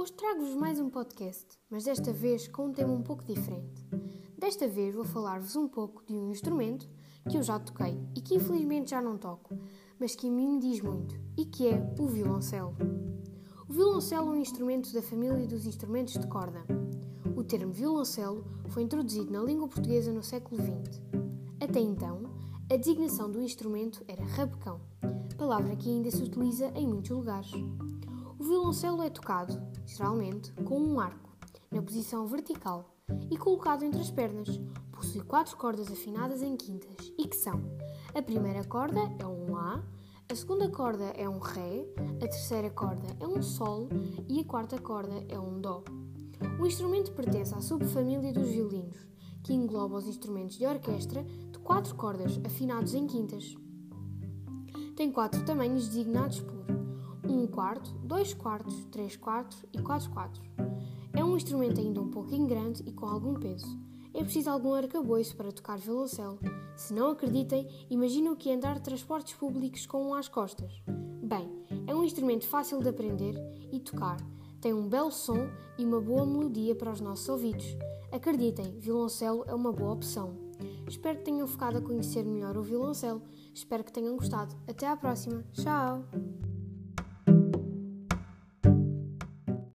Hoje trago-vos mais um podcast, mas desta vez com um tema um pouco diferente. Desta vez vou falar-vos um pouco de um instrumento que eu já toquei e que infelizmente já não toco, mas que a mim me diz muito, e que é o violoncelo. O violoncelo é um instrumento da família dos instrumentos de corda. O termo violoncelo foi introduzido na língua portuguesa no século XX. Até então, a designação do instrumento era rabecão, palavra que ainda se utiliza em muitos lugares. O violoncelo é tocado, geralmente, com um arco, na posição vertical e colocado entre as pernas. Possui quatro cordas afinadas em quintas e que são: a primeira corda é um Lá, a segunda corda é um Ré, a terceira corda é um Sol e a quarta corda é um Dó. O instrumento pertence à subfamília dos violinos, que engloba os instrumentos de orquestra de quatro cordas afinados em quintas. Tem quatro tamanhos designados por 1 quarto, 2 quartos, 3 quartos e 4 quartos. É um instrumento ainda um pouquinho grande e com algum peso. É preciso algum arcabouço para tocar violoncelo. Se não acreditem, imaginem o que é andar de transportes públicos com um às costas. Bem, é um instrumento fácil de aprender e tocar. Tem um belo som e uma boa melodia para os nossos ouvidos. Acreditem, violoncelo é uma boa opção. Espero que tenham ficado a conhecer melhor o violoncelo. Espero que tenham gostado. Até à próxima. Tchau!